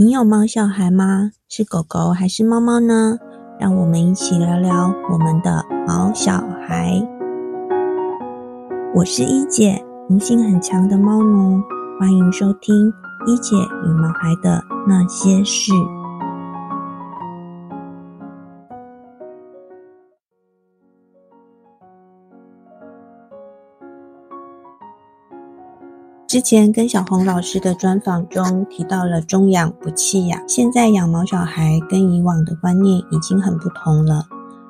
你有猫小孩吗？是狗狗还是猫猫呢？让我们一起聊聊我们的毛小孩。我是一姐，灵性很强的猫奴，欢迎收听一姐与毛孩的那些事。之前跟小红老师的专访中提到了中养不弃养，现在养毛小孩跟以往的观念已经很不同了。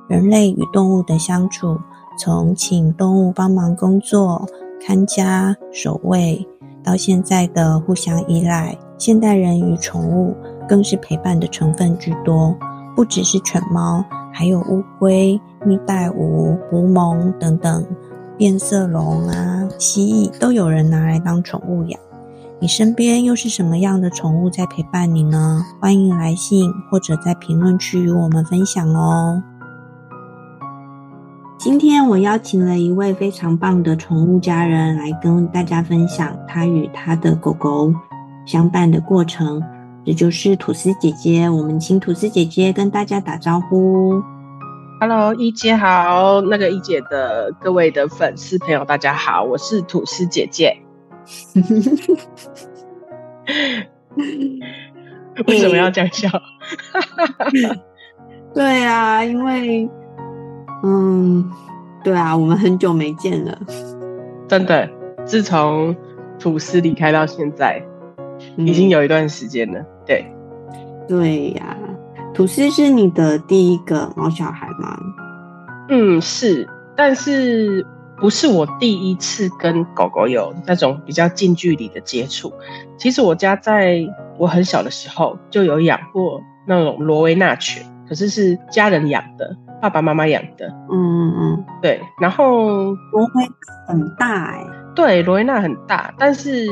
人类与动物的相处，从请动物帮忙工作、看家、守卫，到现在的互相依赖，现代人与宠物更是陪伴的成分居多，不只是犬猫，还有乌龟、蜜袋鼯、狐獴等等。变色龙啊，蜥蜴都有人拿来当宠物养。你身边又是什么样的宠物在陪伴你呢？欢迎来信或者在评论区与我们分享哦。今天我邀请了一位非常棒的宠物家人来跟大家分享他与他的狗狗相伴的过程，这就是吐司姐姐。我们请吐司姐姐跟大家打招呼。Hello，一姐好，那个一姐的各位的粉丝朋友，大家好，我是吐司姐姐。为什么要这样笑？对啊，因为，嗯，对啊，我们很久没见了，真的，自从吐司离开到现在，嗯，已经有一段时间了。对，对呀，啊。吐司是你的第一个毛小孩吗？嗯，是，但是不是我第一次跟狗狗有那种比较近距离的接触。其实我家在我很小的时候就有养过那种罗威纳犬，可是是家人养的，爸爸妈妈养的。嗯嗯嗯，对。然后罗威很大哎、欸，对，罗威纳很大，但是。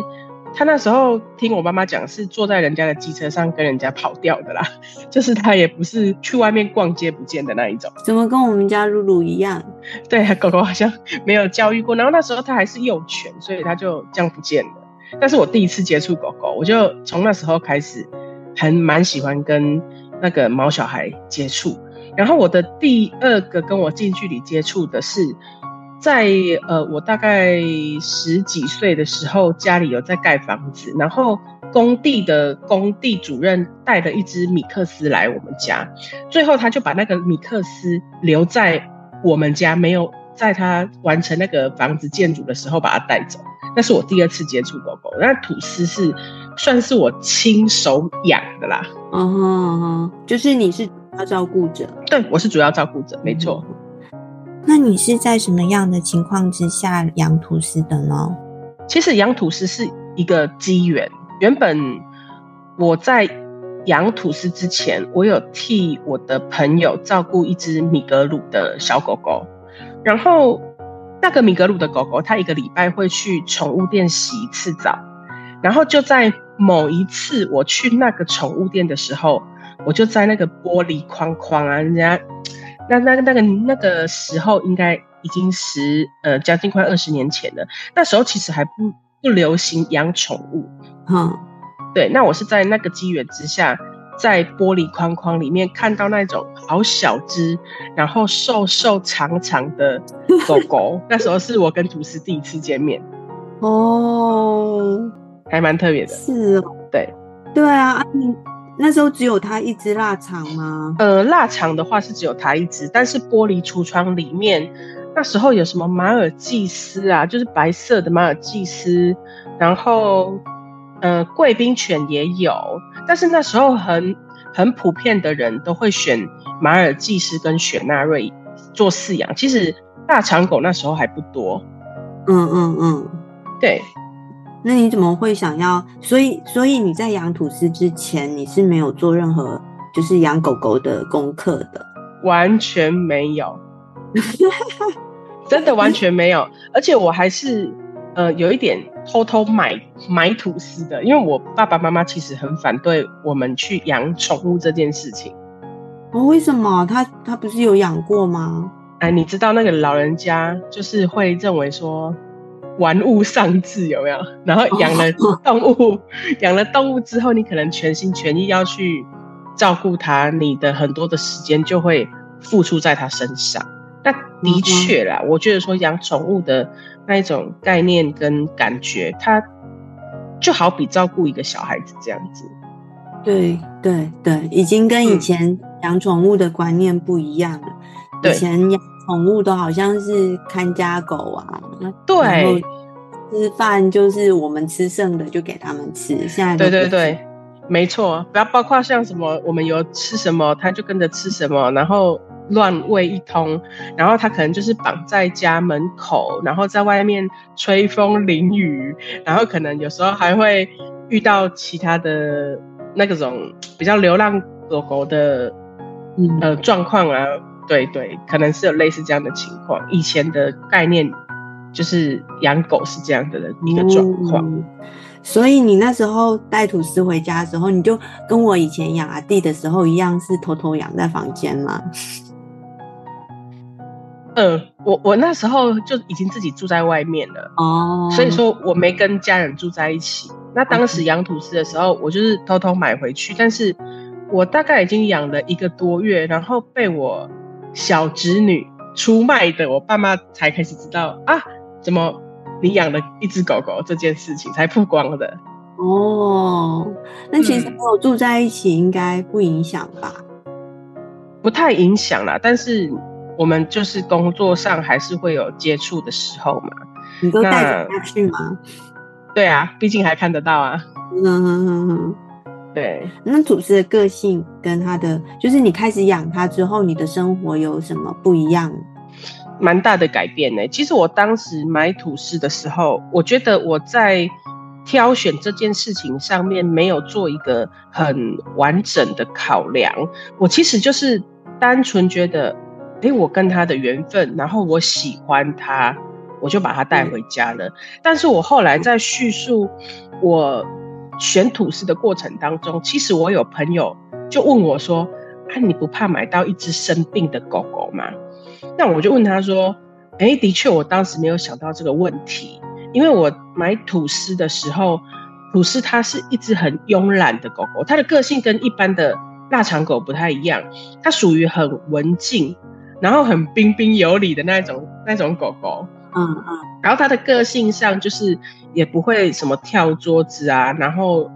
他那时候听我妈妈讲，是坐在人家的机车上跟人家跑掉的啦，就是他也不是去外面逛街不见的那一种。怎么跟我们家露露一样？对，狗狗好像没有教育过，然后那时候它还是幼犬，所以它就这样不见了。但是我第一次接触狗狗，我就从那时候开始，很蛮喜欢跟那个毛小孩接触。然后我的第二个跟我近距离接触的是。在呃，我大概十几岁的时候，家里有在盖房子，然后工地的工地主任带了一只米克斯来我们家，最后他就把那个米克斯留在我们家，没有在他完成那个房子建筑的时候把它带走。那是我第二次接触狗狗，那吐司是算是我亲手养的啦。嗯哼嗯哼，就是你是主要照顾者？对，我是主要照顾者，没错。嗯那你是在什么样的情况之下养吐司的呢？其实养吐司是一个机缘。原本我在养吐司之前，我有替我的朋友照顾一只米格鲁的小狗狗。然后那个米格鲁的狗狗，它一个礼拜会去宠物店洗一次澡。然后就在某一次我去那个宠物店的时候，我就在那个玻璃框框啊，人家。那那个那个那个时候应该已经十呃将近快二十年前了。那时候其实还不不流行养宠物，嗯，对。那我是在那个机缘之下，在玻璃框框里面看到那种好小只，然后瘦瘦长长的狗狗。那时候是我跟吐司第一次见面，哦，还蛮特别的。是哦，对，对啊，那时候只有它一只腊肠吗？呃，腊肠的话是只有它一只，但是玻璃橱窗里面那时候有什么马尔济斯啊，就是白色的马尔济斯，然后呃贵宾犬也有，但是那时候很很普遍的人都会选马尔济斯跟雪纳瑞做饲养，其实大长狗那时候还不多。嗯嗯嗯，对。那你怎么会想要？所以，所以你在养吐司之前，你是没有做任何就是养狗狗的功课的，完全没有，真的完全没有。而且我还是呃有一点偷偷买买吐司的，因为我爸爸妈妈其实很反对我们去养宠物这件事情。哦，为什么？他他不是有养过吗？哎，你知道那个老人家就是会认为说。玩物丧志，有没有？然后养了动物，养了动物之后，你可能全心全意要去照顾它，你的很多的时间就会付出在它身上。那的确啦，我觉得说养宠物的那一种概念跟感觉，它就好比照顾一个小孩子这样子。对对对，已经跟以前养宠物的观念不一样了。嗯、以前养宠物都好像是看家狗啊，对，吃饭就是我们吃剩的就给他们吃。现在对对对，没错，不要包括像什么，我们有吃什么，它就跟着吃什么，然后。乱喂一通，然后他可能就是绑在家门口，然后在外面吹风淋雨，然后可能有时候还会遇到其他的那个种比较流浪狗狗的呃状况啊，对对，可能是有类似这样的情况。以前的概念就是养狗是这样的一个状况。嗯，所以你那时候带吐司回家的时候，你就跟我以前养阿弟的时候一样，是偷偷养在房间吗？嗯，我我那时候就已经自己住在外面了哦，所以说我没跟家人住在一起。那当时养吐司的时候，我就是偷偷买回去，但是我大概已经养了一个多月，然后被我小侄女出卖的，我爸妈才开始知道啊，怎么你养了一只狗狗这件事情才曝光的。哦，那其实跟我住在一起应该不影响吧？不太影响啦，但是。我们就是工作上还是会有接触的时候嘛，你都带着他去吗？对啊，毕竟还看得到啊。嗯哼哼哼，对。那主持的个性跟他的，就是你开始养他之后，你的生活有什么不一样？蛮大的改变呢。其实我当时买吐司的时候，我觉得我在挑选这件事情上面没有做一个很完整的考量。我其实就是单纯觉得。诶，我跟他的缘分，然后我喜欢他，我就把他带回家了。但是我后来在叙述我选吐司的过程当中，其实我有朋友就问我说：“啊，你不怕买到一只生病的狗狗吗？”那我就问他说：“诶，的确，我当时没有想到这个问题，因为我买吐司的时候，吐司它是一只很慵懒的狗狗，它的个性跟一般的腊肠狗不太一样，它属于很文静。”然后很彬彬有礼的那种那种狗狗，嗯嗯，然后它的个性上就是也不会什么跳桌子啊，然后，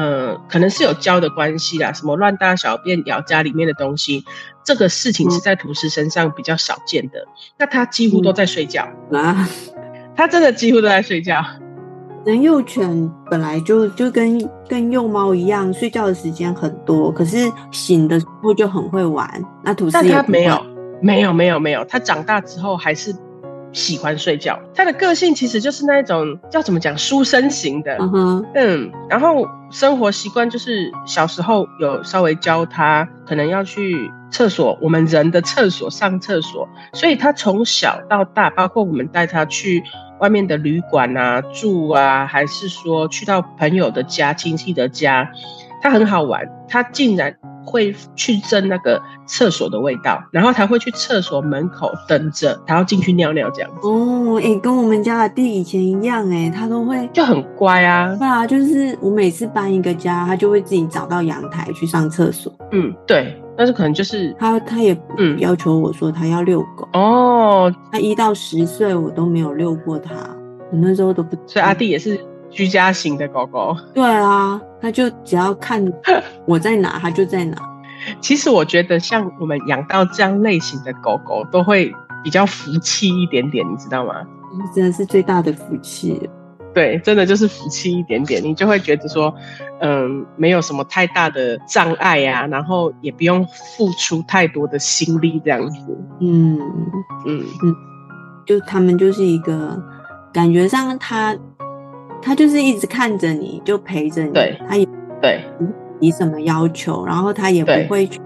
呃，可能是有教的关系啦，什么乱大小便、咬家里面的东西，这个事情是在吐司身上比较少见的。嗯、那它几乎都在睡觉啊，它真的几乎都在睡觉。人幼犬本来就就跟跟幼猫一样，睡觉的时间很多，可是醒的时候就很会玩。那吐司也它没有。没有没有没有，他长大之后还是喜欢睡觉。他的个性其实就是那种叫怎么讲书生型的，嗯哼，嗯，然后生活习惯就是小时候有稍微教他，可能要去厕所，我们人的厕所上厕所，所以他从小到大，包括我们带他去外面的旅馆啊住啊，还是说去到朋友的家、亲戚的家，他很好玩，他竟然。会去争那个厕所的味道，然后他会去厕所门口等着，他要进去尿尿这样子。哦，哎、欸，跟我们家的弟以前一样，哎，他都会就很乖啊。对啊，就是我每次搬一个家，他就会自己找到阳台去上厕所。嗯，对，但是可能就是他，他也嗯要求我说他要遛狗。哦，他一到十岁我都没有遛过他，我那时候都不。所以阿弟也是。居家型的狗狗，对啊，他就只要看 我在哪，他就在哪。其实我觉得，像我们养到这样类型的狗狗，都会比较福气一点点，你知道吗？真的是最大的福气。对，真的就是福气一点点，你就会觉得说，嗯，没有什么太大的障碍呀、啊，然后也不用付出太多的心力这样子。嗯嗯嗯，就他们就是一个感觉上他。他就是一直看着你，就陪着你。对，他也对，你什么要求，然后他也不会去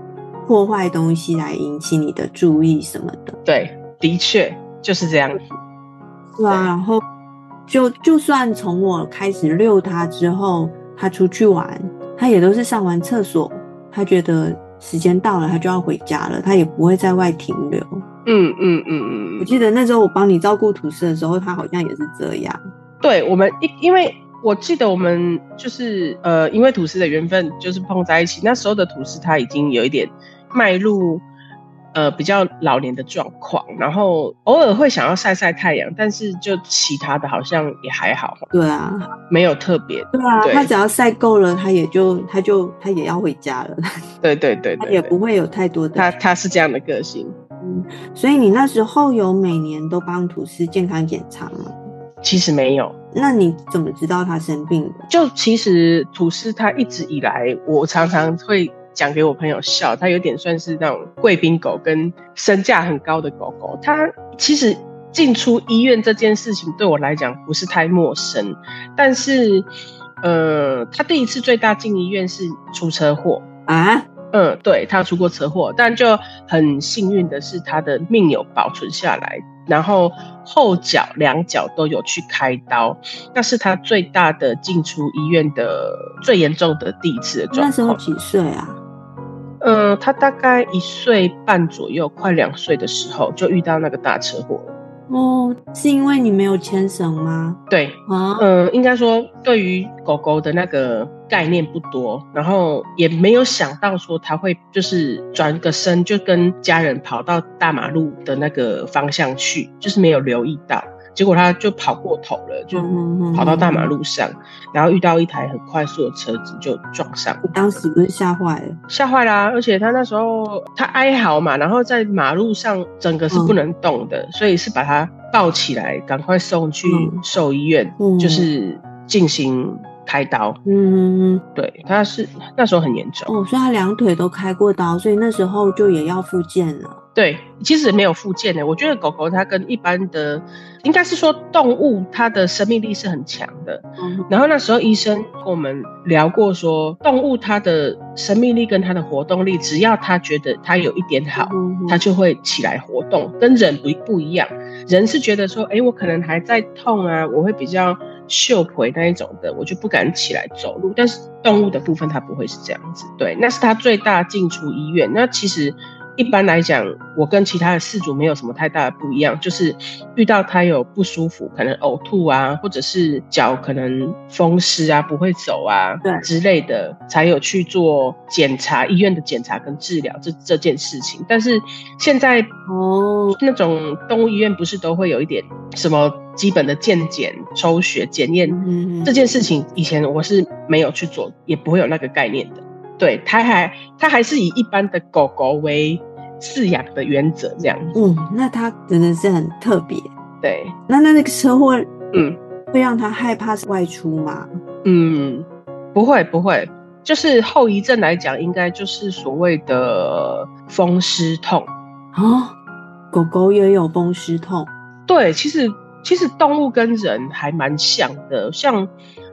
破坏东西来引起你的注意什么的。对，的确就是这样子。对啊，然后就就算从我开始遛他之后，他出去玩，他也都是上完厕所，他觉得时间到了，他就要回家了，他也不会在外停留。嗯嗯嗯嗯，我记得那时候我帮你照顾吐司的时候，他好像也是这样。对，我们因因为我记得我们就是呃，因为吐司的缘分就是碰在一起，那时候的吐司他已经有一点迈入。呃，比较老年的状况，然后偶尔会想要晒晒太阳，但是就其他的好像也还好。对啊，没有特别。对啊，他只要晒够了，他也就他就他也要回家了。对对对对，他也不会有太多的。他他是这样的个性。嗯，所以你那时候有每年都帮吐司健康检查吗？其实没有。那你怎么知道他生病的？就其实吐司他一直以来，我常常会。讲给我朋友笑，他有点算是那种贵宾狗跟身价很高的狗狗。他其实进出医院这件事情对我来讲不是太陌生，但是，呃，他第一次最大进医院是出车祸啊。嗯，对，他出过车祸，但就很幸运的是，他的命有保存下来，然后后脚两脚都有去开刀，那是他最大的进出医院的最严重的第一次的状况。那时候几岁啊？嗯，他大概一岁半左右，快两岁的时候就遇到那个大车祸了。哦，是因为你没有牵绳吗？对，啊，呃，应该说对于狗狗的那个概念不多，然后也没有想到说它会就是转个身就跟家人跑到大马路的那个方向去，就是没有留意到。结果他就跑过头了，就跑到大马路上，然后遇到一台很快速的车子就撞上。你当时不是吓坏了？吓坏啦！而且他那时候他哀嚎嘛，然后在马路上整个是不能动的，嗯、所以是把他抱起来，赶快送去兽医院，嗯、就是进行开刀。嗯，对，他是那时候很严重。哦，所以他两腿都开过刀，所以那时候就也要复健了。对，其实没有复健的。我觉得狗狗它跟一般的，应该是说动物，它的生命力是很强的。嗯、然后那时候医生跟我们聊过说，动物它的生命力跟它的活动力，只要它觉得它有一点好，嗯、它就会起来活动，跟人不不一样。人是觉得说，哎，我可能还在痛啊，我会比较羞愧那一种的，我就不敢起来走路。但是动物的部分它不会是这样子。对，那是它最大进出医院。那其实。一般来讲，我跟其他的饲主没有什么太大的不一样，就是遇到它有不舒服，可能呕吐啊，或者是脚可能风湿啊，不会走啊，对之类的，才有去做检查，医院的检查跟治疗这这件事情。但是现在哦，那种动物医院不是都会有一点什么基本的健检、抽血检验，这件事情以前我是没有去做，也不会有那个概念的。对，它还它还是以一般的狗狗为饲养的原则这样。嗯，那它真的是很特别。对，那那那个车祸，嗯，会让它害怕外出吗？嗯，不会不会，就是后遗症来讲，应该就是所谓的风湿痛啊。狗狗也有风湿痛？对，其实其实动物跟人还蛮像的，像。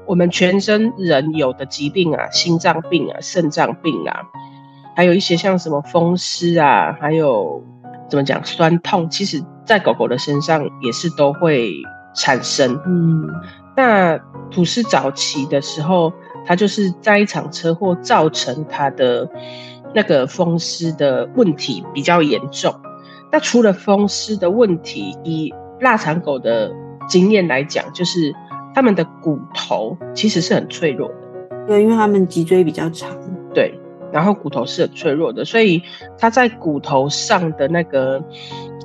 我们全身人有的疾病啊，心脏病啊，肾脏病啊，还有一些像什么风湿啊，还有怎么讲酸痛，其实在狗狗的身上也是都会产生。嗯，那吐司早期的时候，它就是在一场车祸造成它的那个风湿的问题比较严重。那除了风湿的问题，以腊肠狗的经验来讲，就是。它们的骨头其实是很脆弱的，对，因为它们脊椎比较长，对，然后骨头是很脆弱的，所以它在骨头上的那个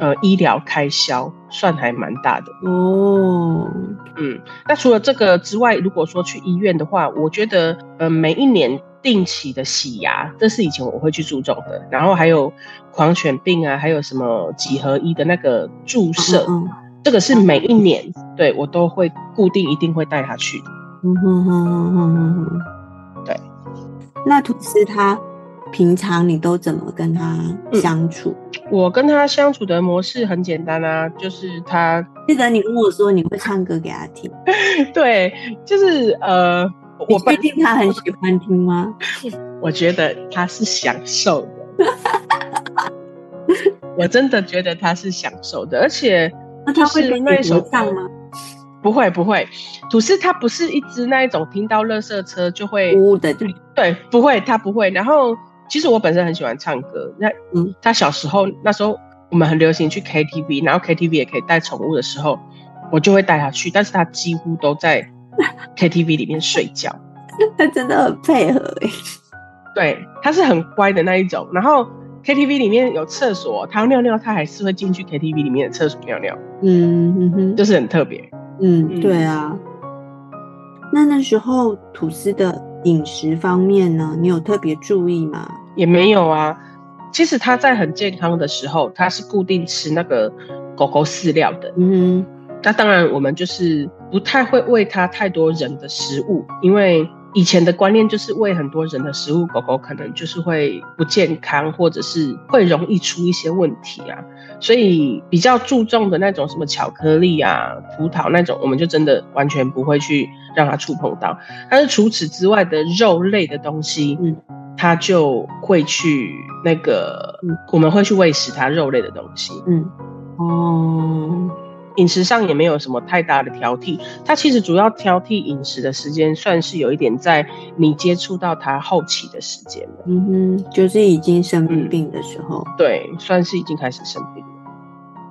呃医疗开销算还蛮大的哦。嗯，那除了这个之外，如果说去医院的话，我觉得呃每一年定期的洗牙，这是以前我会去注重的，然后还有狂犬病啊，还有什么几合一的那个注射。嗯嗯这个是每一年，对，我都会固定一定会带他去。嗯哼哼哼哼哼哼，对。那吐司他平常你都怎么跟他相处？嗯，我跟他相处的模式很简单啊，就是他记得你跟我说你会唱歌给他听。对，就是呃，我确定他很喜欢听吗？我觉得他是享受的，我真的觉得他是享受的，而且。那他会跟那首唱吗？不会不会，吐司它不是一只那一种听到垃圾车就会呜的，对对，不会，它不会。然后其实我本身很喜欢唱歌，那嗯，他小时候那时候我们很流行去 KTV，然后 KTV 也可以带宠物的时候，我就会带它去，但是它几乎都在 KTV 里面睡觉。它真的很配合哎，对，它是很乖的那一种。然后 KTV 里面有厕所，他要尿尿，他还是会进去 KTV 里面的厕所尿尿。嗯哼哼，就是很特别。嗯，嗯对啊。那那时候吐司的饮食方面呢，你有特别注意吗？也没有啊。其实他在很健康的时候，他是固定吃那个狗狗饲料的。嗯，那当然我们就是不太会喂它太多人的食物，因为以前的观念就是喂很多人的食物，狗狗可能就是会不健康，或者是会容易出一些问题啊。所以比较注重的那种什么巧克力啊、葡萄那种，我们就真的完全不会去让它触碰到。但是除此之外的肉类的东西，嗯。它就会去那个，嗯、我们会去喂食它肉类的东西。嗯，哦，饮食上也没有什么太大的挑剔。他其实主要挑剔饮食的时间，算是有一点在你接触到他后期的时间了。嗯哼，就是已经生病病的时候。嗯、对，算是已经开始生病了。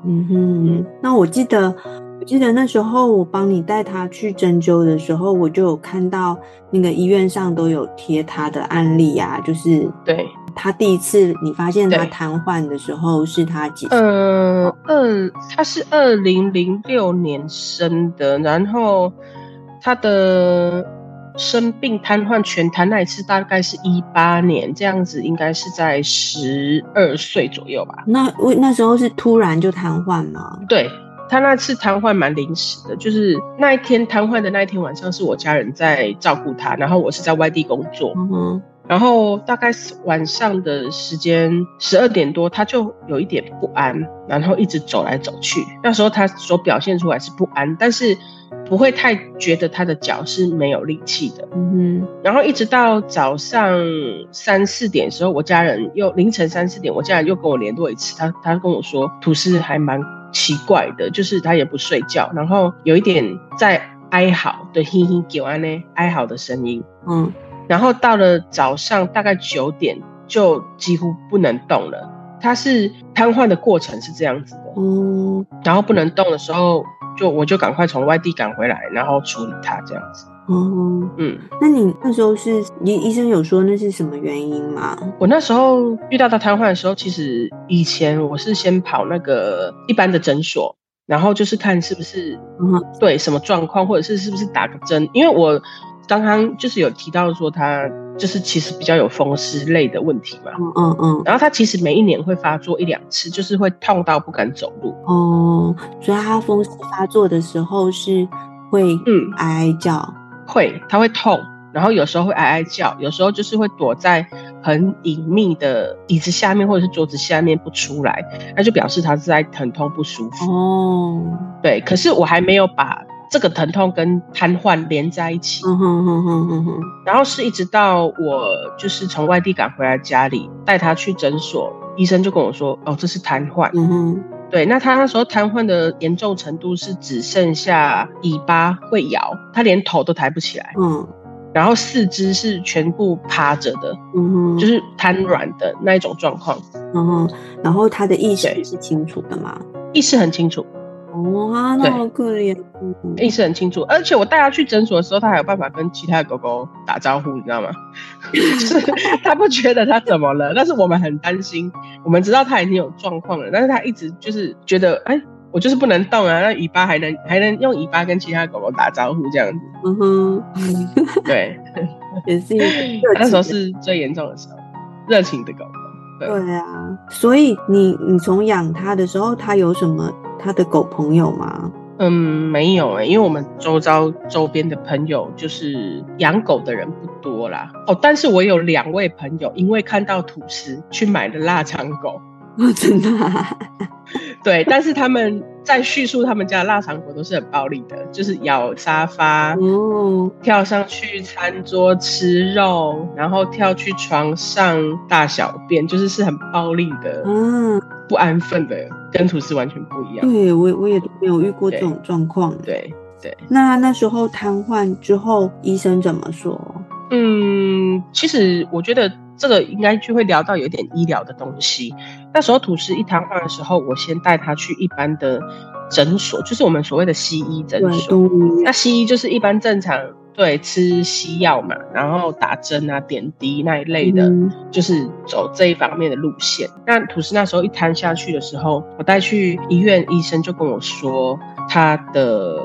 嗯哼，嗯，那我记得。我记得那时候我帮你带他去针灸的时候，我就有看到那个医院上都有贴他的案例啊，就是对他第一次你发现他瘫痪的时候是他几岁？嗯，二他是二零零六年生的，然后他的生病瘫痪全瘫那一次大概是一八年，这样子应该是在十二岁左右吧？那我那时候是突然就瘫痪吗？对。他那次瘫痪蛮临时的，就是那一天瘫痪的那一天晚上，是我家人在照顾他，然后我是在外地工作，嗯哼，然后大概是晚上的时间十二点多，他就有一点不安，然后一直走来走去。那时候他所表现出来是不安，但是不会太觉得他的脚是没有力气的，嗯哼。然后一直到早上三四点的时候，我家人又凌晨三四点，我家人又跟我联络一次，他他跟我说吐司还蛮。奇怪的，就是他也不睡觉，然后有一点在哀嚎的嘿嘿叫安呢，哀嚎的声音。嗯，然后到了早上大概九点就几乎不能动了。他是瘫痪的过程是这样子的。嗯，然后不能动的时候，就我就赶快从外地赶回来，然后处理他这样子。哦，嗯，那你那时候是医医生有说那是什么原因吗？我那时候遇到他瘫痪的时候，其实以前我是先跑那个一般的诊所，然后就是看是不是嗯对什么状况，或者是是不是打个针，因为我刚刚就是有提到说他就是其实比较有风湿类的问题嘛，嗯嗯嗯，然后他其实每一年会发作一两次，就是会痛到不敢走路。哦，所以他风湿发作的时候是会嗯哀哀叫。会，他会痛，然后有时候会哀哀叫，有时候就是会躲在很隐秘的椅子下面或者是桌子下面不出来，那就表示他是在疼痛不舒服。哦，对，可是我还没有把这个疼痛跟瘫痪连在一起。嗯哼哼哼哼哼。然后是一直到我就是从外地赶回来家里，带他去诊所，医生就跟我说：“哦，这是瘫痪。”嗯哼。对，那他那时候瘫痪的严重程度是只剩下尾巴会摇，他连头都抬不起来。嗯，然后四肢是全部趴着的，嗯哼，就是瘫软的那一种状况。嗯哼，然后他的意识是清楚的吗？意识很清楚。哇，那好可怜。意识很清楚，而且我带它去诊所的时候，它还有办法跟其他的狗狗打招呼，你知道吗？就是 他不觉得它怎么了，但是我们很担心。我们知道它已经有状况了，但是它一直就是觉得，哎，我就是不能动啊，那尾巴还能还能用尾巴跟其他狗狗打招呼这样子。嗯哼，对，也是一个那时候是最严重的时候，热情的狗狗。对，对啊，所以你你从养它的时候，它有什么？他的狗朋友吗？嗯，没有诶、因为我们周遭周边的朋友就是养狗的人不多啦。哦，但是我有两位朋友，因为看到吐司去买了腊肠狗。哦，真的、啊？对，但是他们在叙述他们家的腊肠狗都是很暴力的，就是咬沙发，哦，跳上去餐桌吃肉，然后跳去床上大小便，就是是很暴力的，嗯，不安分的，跟吐司完全不一样。对，我我也没有遇过这种状况。对对。那那时候瘫痪之后，医生怎么说？嗯，其实我觉得这个应该就会聊到有点医疗的东西。那时候吐司一瘫痪的时候，我先带他去一般的诊所，就是我们所谓的西医诊所。那西医就是一般正常。对，吃西药嘛，然后打针啊、点滴那一类的，嗯、就是走这一方面的路线。那吐司那时候一瘫下去的时候，我带去医院，医生就跟我说，他的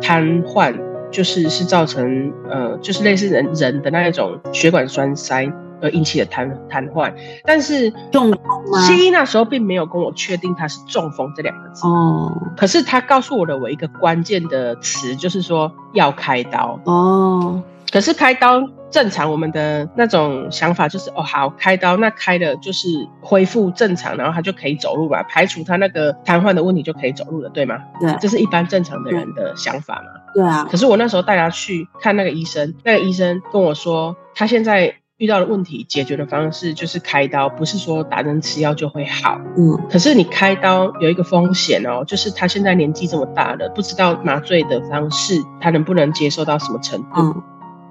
瘫痪就是是造成呃，就是类似人人的那一种血管栓塞。而引起的瘫瘫痪，但是中风吗？西医那时候并没有跟我确定他是中风这两个字哦。可是他告诉我的我一个关键的词就是说要开刀哦。可是开刀正常，我们的那种想法就是哦，好开刀，那开了就是恢复正常，然后他就可以走路吧，排除他那个瘫痪的问题就可以走路了，对吗？对，这是一般正常的人的想法嘛。对啊。可是我那时候带他去看那个医生，那个医生跟我说，他现在。遇到的问题解决的方式就是开刀，不是说打针吃药就会好。嗯，可是你开刀有一个风险哦，就是他现在年纪这么大了，不知道麻醉的方式他能不能接受到什么程度。嗯，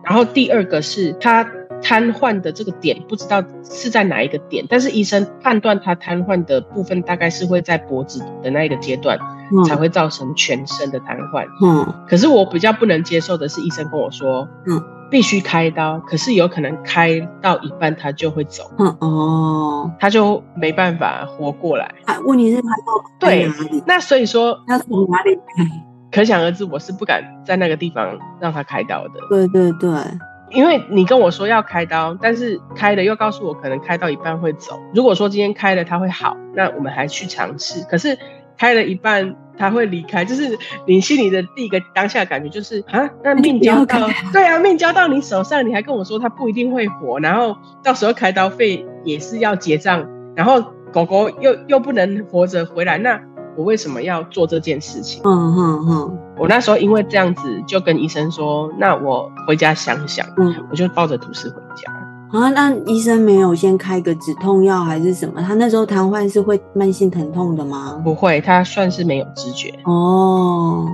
然后第二个是他瘫痪的这个点不知道是在哪一个点，但是医生判断他瘫痪的部分大概是会在脖子的那一个阶段，嗯，才会造成全身的瘫痪。嗯，可是我比较不能接受的是医生跟我说，嗯。必须开刀，可是有可能开到一半他就会走，嗯哦，他就没办法活过来。啊，问题是他到对，那所以说他从哪里开？可想而知，我是不敢在那个地方让他开刀的。对对对，因为你跟我说要开刀，但是开了又告诉我可能开到一半会走。如果说今天开了他会好，那我们还去尝试。可是开了一半。他会离开，就是你心里的第一个当下感觉就是啊，那命交到，对啊，命交到你手上，你还跟我说他不一定会活，然后到时候开刀费也是要结账，然后狗狗又又不能活着回来，那我为什么要做这件事情？嗯嗯嗯，我那时候因为这样子就跟医生说，那我回家想想，嗯，我就抱着吐司回家。啊，那医生没有先开个止痛药还是什么？他那时候瘫痪是会慢性疼痛的吗？不会，他算是没有知觉。哦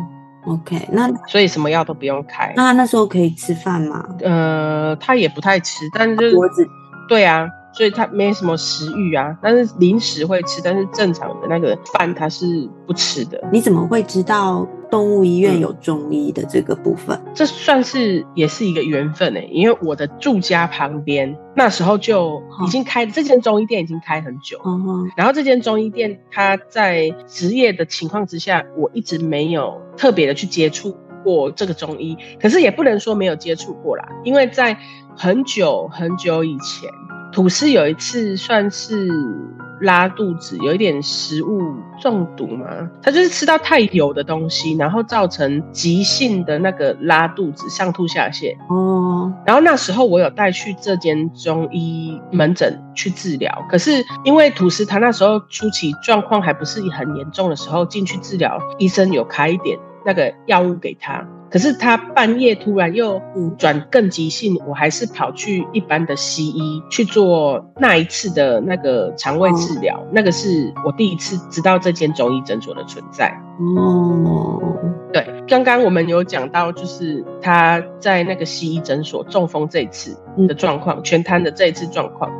，OK，那所以什么药都不用开。那他那时候可以吃饭吗？呃，他也不太吃，但是就是脖子。对啊，所以他没什么食欲啊，但是零食会吃，但是正常的那个饭他是不吃的。你怎么会知道？动物医院有中医的这个部分，这算是也是一个缘分哎，因为我的住家旁边那时候就已经开，这间中医店已经开很久，然后这间中医店他在职业的情况之下，我一直没有特别的去接触过这个中医，可是也不能说没有接触过啦，因为在很久很久以前，吐司有一次算是。拉肚子，有一点食物中毒嘛，他就是吃到太油的东西，然后造成急性的那个拉肚子、上吐下泻。哦，然后那时候我有带去这间中医门诊去治疗，可是因为吐司他那时候初期状况还不是很严重的时候进去治疗，医生有开一点那个药物给他。可是他半夜突然又转更急性，我还是跑去一般的西医去做那一次的那个肠胃治疗，那个是我第一次知道这间中医诊所的存在。哦，对，刚刚我们有讲到，就是他在那个西医诊所中风这一次的状况，全瘫的这一次状况，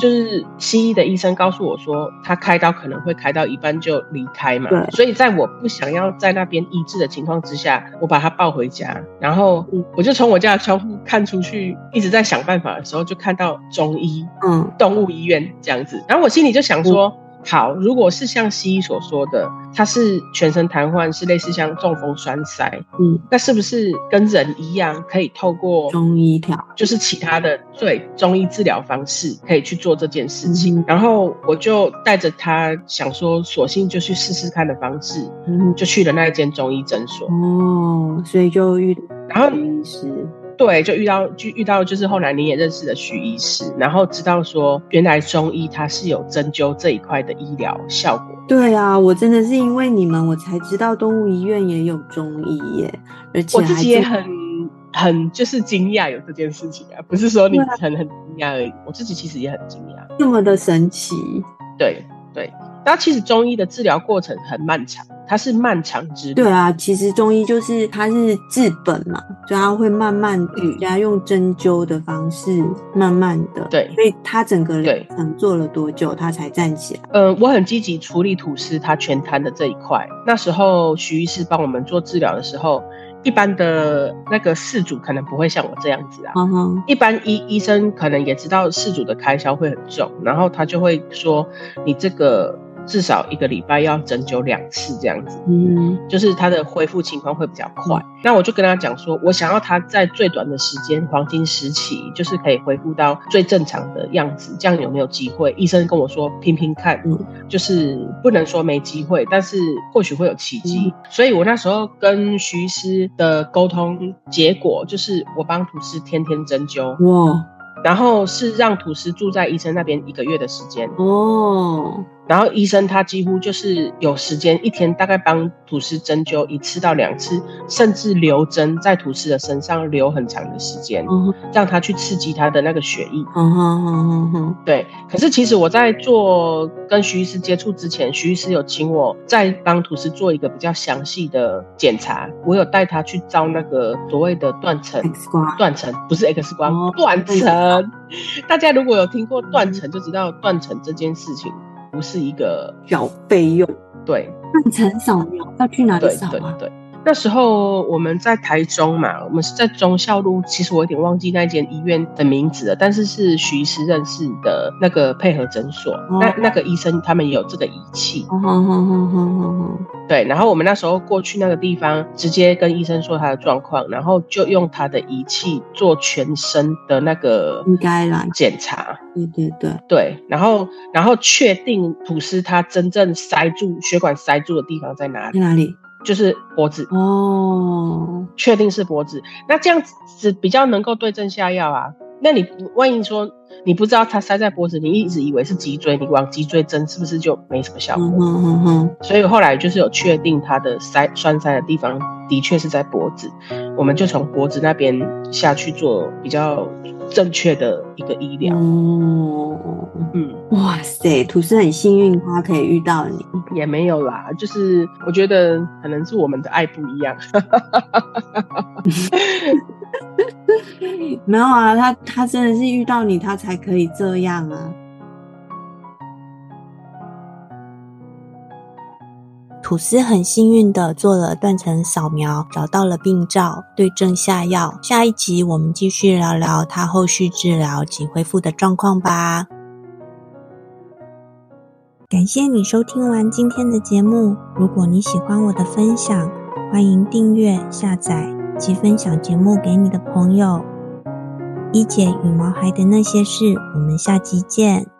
就是西医的医生告诉我说，他开刀可能会开到一半就离开嘛，对，所以在我不想要在那边医治的情况之下，我把他抱回家，然后我就从我家的窗户看出去，一直在想办法的时候，就看到中医，嗯，动物医院这样子，然后我心里就想说。好，如果是像西医所说的，他是全身瘫痪，是类似像中风栓塞，嗯，那是不是跟人一样，可以透过中医调，就是其他的对中医治疗方式，可以去做这件事情？嗯、然后我就带着他想说，索性就去试试看的方式，嗯，就去了那一间中医诊所。哦，所以就遇，然后医师。对，就遇到就遇到，就是后来你也认识了徐医师，然后知道说原来中医它是有针灸这一块的医疗效果。对啊，我真的是因为你们，我才知道动物医院也有中医耶，而且我自己也很很就是惊讶有这件事情啊，不是说你很很惊讶而已，我自己其实也很惊讶，这么的神奇。对对，那其实中医的治疗过程很漫长。它是漫长之旅。对啊，其实中医就是它是治本嘛，所以它会慢慢，人家用针灸的方式，慢慢的。对，所以他整个人能做了多久，他才站起来？呃，我很积极处理吐司他全瘫的这一块。那时候徐医师帮我们做治疗的时候。一般的那个事主可能不会像我这样子啊，uh huh. 一般医医生可能也知道事主的开销会很重，然后他就会说你这个。至少一个礼拜要针灸两次这样子，嗯，就是他的恢复情况会比较快。嗯、那我就跟他讲说，我想要他在最短的时间，黄金时期，就是可以恢复到最正常的样子，这样有没有机会？医生跟我说拼拼看，嗯，就是不能说没机会，但是或许会有奇迹。嗯、所以我那时候跟徐医师的沟通结果，就是我帮厨师天天针灸，哇，然后是让土司住在医生那边一个月的时间，哦。然后医生他几乎就是有时间一天大概帮吐司针灸一次到两次，甚至留针在吐司的身上留很长的时间，让他去刺激他的那个血液。嗯哼嗯哼对。可是其实我在做跟徐医师接触之前，徐医师有请我再帮吐司做一个比较详细的检查。我有带他去照那个所谓的断层，X 光，断层不是 X 光，断层。大家如果有听过断层，就知道断层这件事情。不是一个小费用，对，换成扫描要去哪里扫啊？对对对。那时候我们在台中嘛，我们是在忠孝路。其实我有点忘记那间医院的名字了，但是是徐医师认识的那个配合诊所。哦、那那个医生他们有这个仪器。哦哦哦哦哦、对，然后我们那时候过去那个地方，直接跟医生说他的状况，然后就用他的仪器做全身的那个应该啦检查。对对对对，然后然后确定吐司它真正塞住血管塞住的地方在哪里？在哪里？就是脖子哦，确定是脖子，那这样子比较能够对症下药啊。那你万一说你不知道它塞在脖子，你一直以为是脊椎，你往脊椎针是不是就没什么效果？嗯哼哼哼。所以后来就是有确定它的塞栓塞的地方的确是在脖子，我们就从脖子那边下去做比较正确的一个医疗。哦，嗯，哇塞，土司很幸运，他可以遇到你。也没有啦，就是我觉得可能是我们的爱不一样。没有啊，他他真的是遇到你，他才可以这样啊。吐司很幸运的做了断层扫描，找到了病灶，对症下药。下一集我们继续聊聊他后续治疗及恢复的状况吧。感谢你收听完今天的节目。如果你喜欢我的分享，欢迎订阅、下载及分享节目给你的朋友。一姐与毛孩的那些事，我们下集见。